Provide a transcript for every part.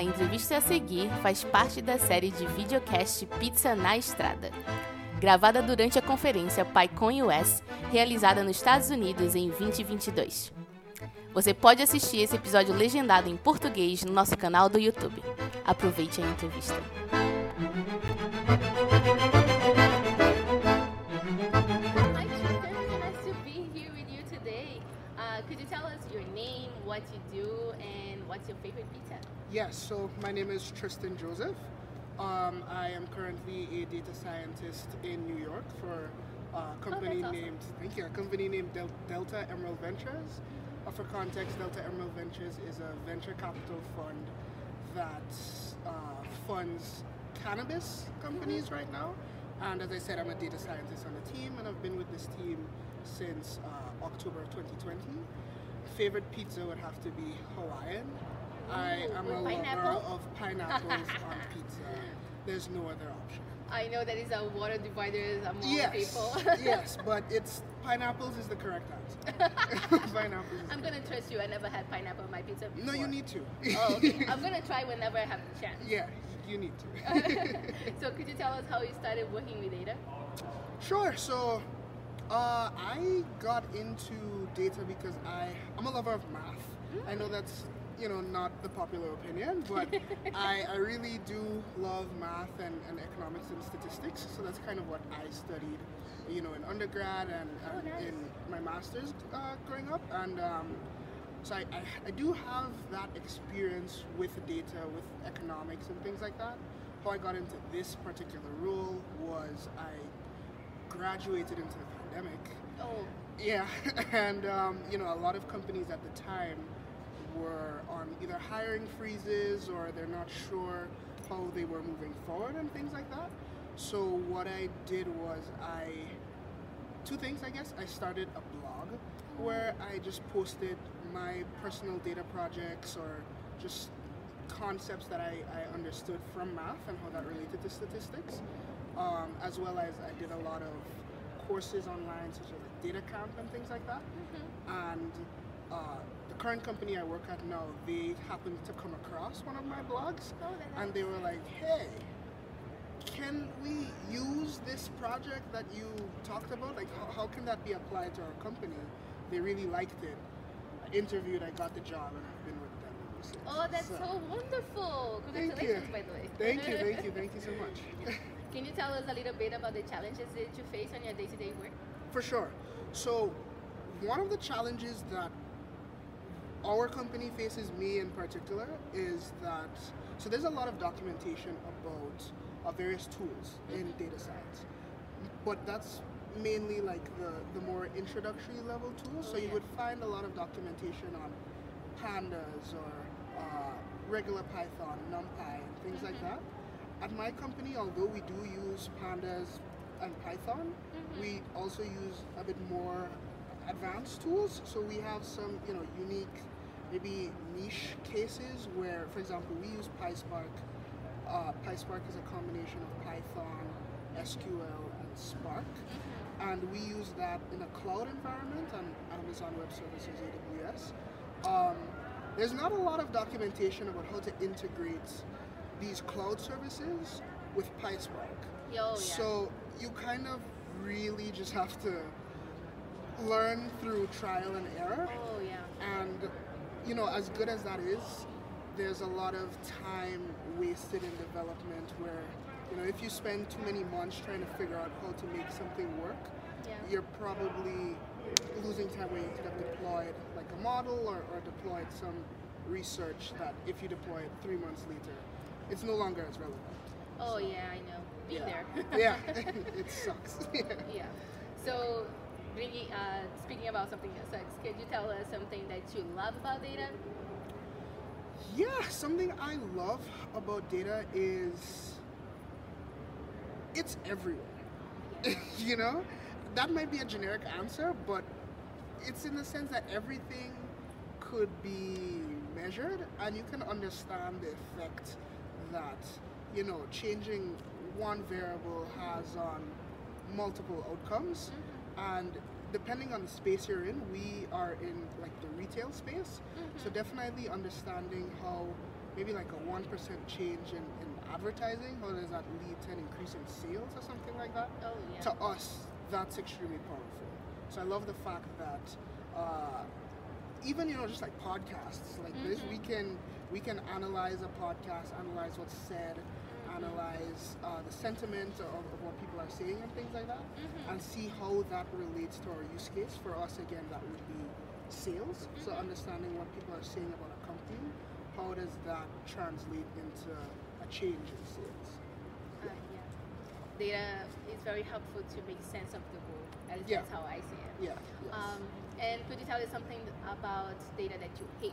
A entrevista a seguir faz parte da série de videocast Pizza na Estrada, gravada durante a conferência PyCon US, realizada nos Estados Unidos em 2022. Você pode assistir esse episódio legendado em português no nosso canal do YouTube. Aproveite a entrevista. Uh, could you tell us your name, what you do, and what's your favorite pizza? Yes, so my name is Trist'n Joseph. Um, I am currently a data scientist in New York for a company awesome. named thank you, a company named Del- Delta Emerald Ventures. Uh, for context, Delta Emerald Ventures is a venture capital fund that uh, funds cannabis companies right now. And as I said, I'm a data scientist on the team, and I've been with this team since uh, October of 2020. Favorite pizza would have to be Hawaiian. I am a lover of pineapples on pizza. There's no other option. I know that is a water divider among yes, people. yes, but it's pineapples is the correct answer. pineapples. I'm gonna trust you. I never had pineapple on my pizza. no, you need to. Oh, okay. I'm gonna try whenever I have the chance. yeah, you need to. so could you tell us how you started working with data? Sure. So, uh, I got into data because I I'm a lover of math. I know that's you know not the popular opinion, but I, I really do love math and, and economics and statistics. So that's kind of what I studied, you know, in undergrad and, Oh, nice. in my master's uh, growing up. And um, so I, I, I do have that experience with data, with economics and things like that. How I got into this particular role was I graduated into the pandemic. Oh, Yeah, and um, you know, a lot of companies at the time were on either hiring freezes or they're not sure how they were moving forward and things like that. So what I did was I two things I guess. I started a blog where I just posted my personal data projects or just concepts that I, I understood from math and how that related to statistics. Um, as well as I did a lot of courses online such as like DataCamp and things like that. And uh, the current company I work at now, they happened to come across one of my blogs Oh, and they were like, hey, can we use this project that you talked about? Like, how, how can that be applied to our company? They really liked it. I interviewed, I got the job, and I've been with them ever since. oh, that's so wonderful! Thank Congratulations, you. by the way. Thank you, thank you, thank you so much. Can you tell us a little bit about the challenges that you face on your day-to-day work? For sure. So, one of the challenges that our company faces, me in particular, is that so there's a lot of documentation about uh, various tools in data science, but that's mainly like the, the more introductory level tools. Oh, so you would find a lot of documentation on pandas or uh, regular Python, NumPy, and things like that. At my company, although we do use pandas and Python, we also use a bit more advanced tools. So we have some, you know, unique, maybe niche cases where, for example, we use PySpark. Uh, PySpark is a combination of Python, SQL, and Spark, and we use that in a cloud environment on Amazon Web Services (AWS). Um, there's not a lot of documentation about how to integrate these cloud services with PySpark. Yo, yeah. So you kind of really just have to learn through trial and error. oh, yeah. And you know, as good as that is, there's a lot of time wasted in development where, you know, if you spend too many months trying to figure out how to make something work, Yeah. you're probably losing time where you could have deployed like a model or, or deployed some research that if you deploy it three months later, it's no longer as relevant. Oh, yeah, I know. Been Yeah. there. yeah, it sucks. yeah. So, bringing, uh, speaking about something that sucks, could you tell us something that you love about data? Yeah, something I love about data is it's everywhere. you know? That might be a generic answer, but it's in the sense that everything could be measured and you can understand the effect that, you know, changing one variable has on multiple outcomes. And depending on the space you're in, we are in like the retail space. So definitely understanding how maybe like a 1% change in, in advertising, how does that lead to an increase in sales or something like that? Oh yeah. To us, that's extremely powerful. So I love the fact that uh, even you know just like podcasts like this, we can we can analyze a podcast, analyze what's said, analyze uh, the sentiment of, of what people are saying and things like that, Mhm. and see how that relates to our use case. For us, again, that would be sales. So Mhm. understanding what people are saying about a company, how does that translate into a change in sales? Uh, yeah. Data is very helpful to make sense of the. At least Yeah. that's how I see it. Yeah. Yes. Um, and could you tell us something about data that you hate?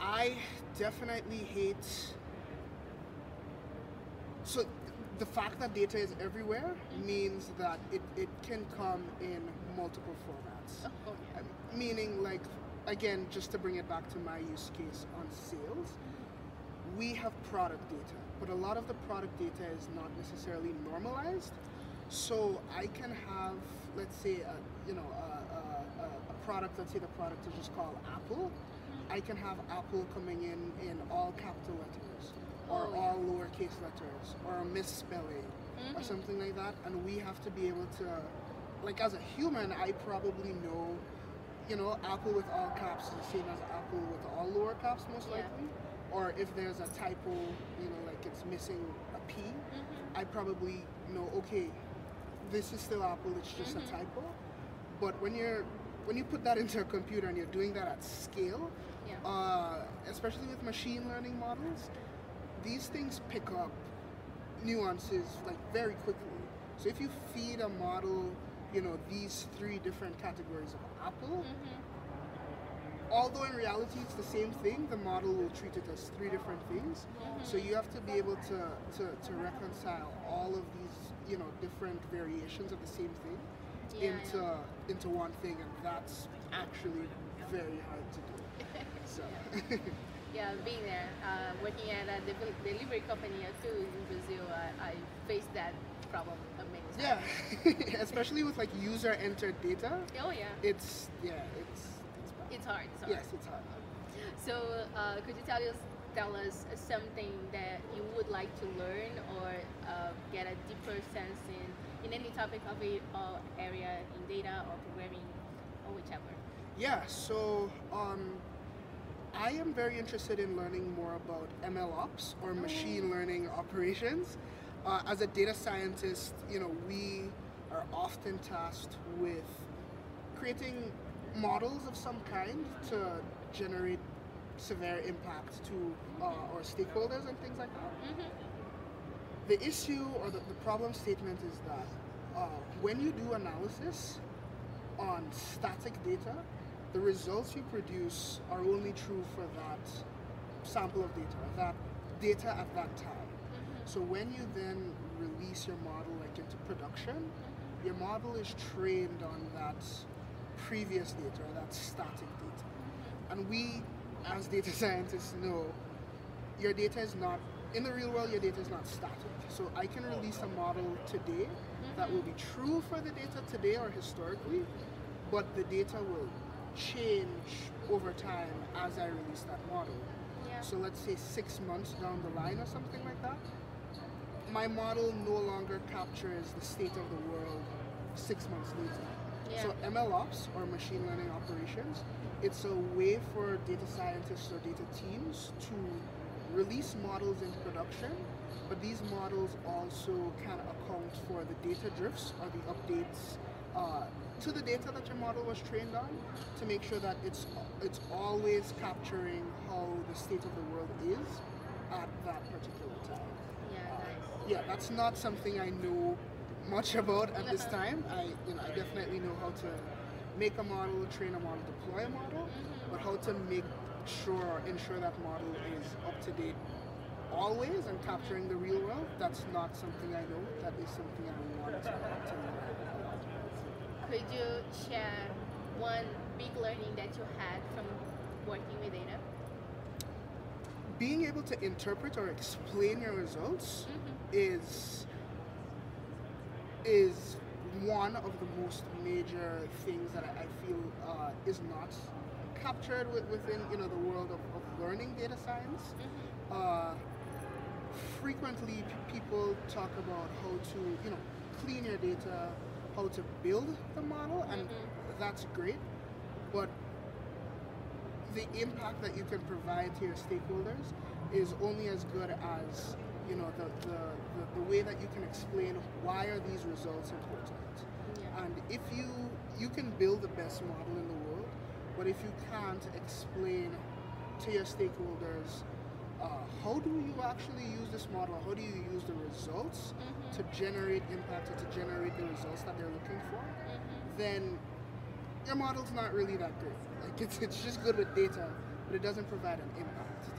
I definitely hate. So, the fact that data is everywhere means that it, it can come in multiple formats. Oh, yeah. Um, Meaning, like, again, just to bring it back to my use case on sales, we have product data, but a lot of the product data is not necessarily normalized. So I can have, let's say, a, you know, a, a, a, product. Let's say the product is just called Apple. I can have Apple coming in in all capital letters, or Oh, yeah. all lowercase letters, or a misspelling, or Mhm. something like that, and we have to be able to, like, as a human, I probably know you know, Apple with all caps is the same as Apple with all lower caps, most Yeah. likely. Or if there's a typo, you know, like it's missing a P, Mhm. I probably know, okay, this is still Apple, it's just Mhm. a typo. But when you're when you put that into a computer and you're doing that at scale, Yeah. uh, especially with machine learning models, these things pick up nuances like very quickly. So if you feed a model, you know, these three different categories of Apple, Mhm. Although in reality it's the same thing, the model will treat it as three different things. So you have to be able to, to, to reconcile all of these, you know, different variations of the same thing Yeah, into into one thing, and that's actually very hard to do. So. Yeah, being there, uh, working at a devel- delivery company uh, too in Brazil, I, I faced that problem uh, many yeah, especially with like user entered data, Oh yeah, it's yeah, it's it's hard. It's hard. Yes, it's hard. So uh, could you tell us tell us something that you would like to learn or uh, get a deeper sense in in any topic of a or area in data or programming or whichever? Yeah, so um, I am very interested in learning more about ML ops or machine learning operations. Uh, as a data scientist, you know, we are often tasked with creating models of some kind to generate severe impacts to uh, our stakeholders and things like that. Mm-hmm. The issue or the, the problem statement is that uh, when you do analysis on static data, the results you produce are only true for that sample of data, that data at that time. So when you then release your model like into production, your model is trained on that previous data or that static data. And we, as data scientists, know your data is not in the real world. Your data is not static. So I can release a model today that will be true for the data today or historically, but the data will change over time as I release that model. Yeah. So let's say six months down the line or something like that, my model no longer captures the state of the world six months later. Yeah. So ML ops or machine learning operations, it's a way for data scientists or data teams to release models into production, but these models also can account for the data drifts or the updates uh, to the data that your model was trained on to make sure that it's it's always capturing how the state of the world is at that particular time. Yeah, nice. Yeah, that's not something I know much about at this time. I you know I definitely know how to make a model, train a model, deploy a model, mm-hmm. but how to make sure or ensure that model is up to date always and capturing the real world, that's not something I know. That is something I want to, to learn. Could you share one big learning that you had from working with data? Being able to interpret or explain your results mm-hmm. is is one of the most major things that I, I feel uh, is not captured within you know the world of, of learning data science. Mm-hmm. Uh, frequently, p- people talk about how to you know clean your data, how to build the model, and Mhm. that's great. But the impact that you can provide to your stakeholders is only as good as you know the, the, the, the way that you can explain why are these results important Yeah. and if you you can build the best model in the world but if you can't explain to your stakeholders uh, how do you actually use this model how do you use the results Mhm. to generate impact or to generate the results that they're looking for Mhm. then your model's not really that great. Like it's, it's just good with data, but it doesn't provide an impact.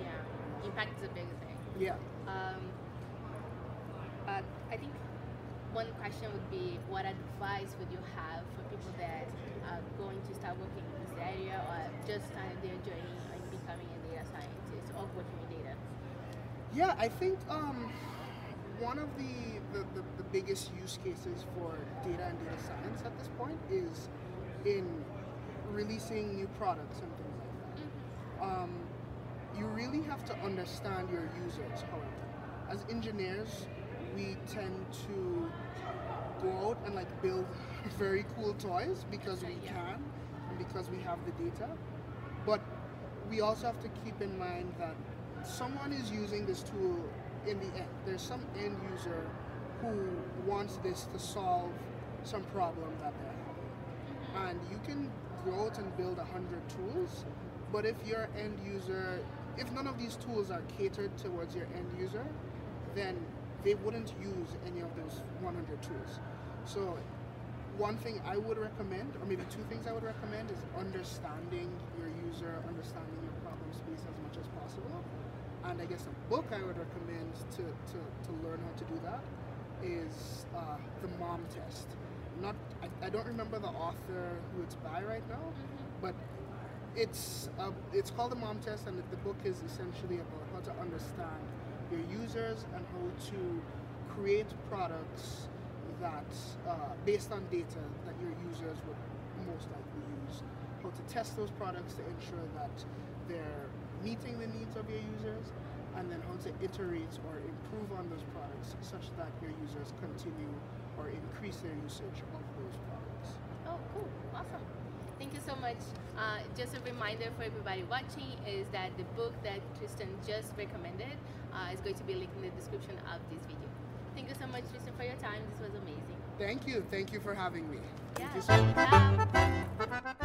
Yeah. Impact is a big thing. Yeah. Um, uh, I think one question would be what advice would you have for people that are going to start working in this area or just started their journey in becoming a data scientist or working with data? Yeah, I think um, one of the, the, the, the biggest use cases for data and data science at this point is in releasing new products and things like that. Um, you really have to understand your users, however. As engineers, we tend to go out and like build very cool toys because we can and because we have the data. But we also have to keep in mind that someone is using this tool in the end. There's some end user who wants this to solve some problem that they're having. And you can go out and build a hundred tools, but if your end user, if none of these tools are catered towards your end user, then they wouldn't use any of those 100 tools. So one thing I would recommend, or maybe two things I would recommend, is understanding your user, understanding your problem space as much as possible. And I guess a book I would recommend to, to, to learn how to do that is uh, The Mom Test. Not, I, I don't remember the author who it's by right now, but it's uh, it's called the Mom Test, and the book is essentially about how to understand your users and how to create products that, uh, based on data that your users would most likely use, how to test those products to ensure that they're meeting the needs of your users, and then how to iterate or improve on those products such that your users continue or increase their usage of those products. Oh, cool. Awesome. Thank you so much. Uh, just a reminder for everybody watching is that the book that Trist'n just recommended uh, is going to be linked in the description of this video. Thank you so much, Trist'n, for your time. This was amazing. Thank you. Thank you for having me. Thank Yeah.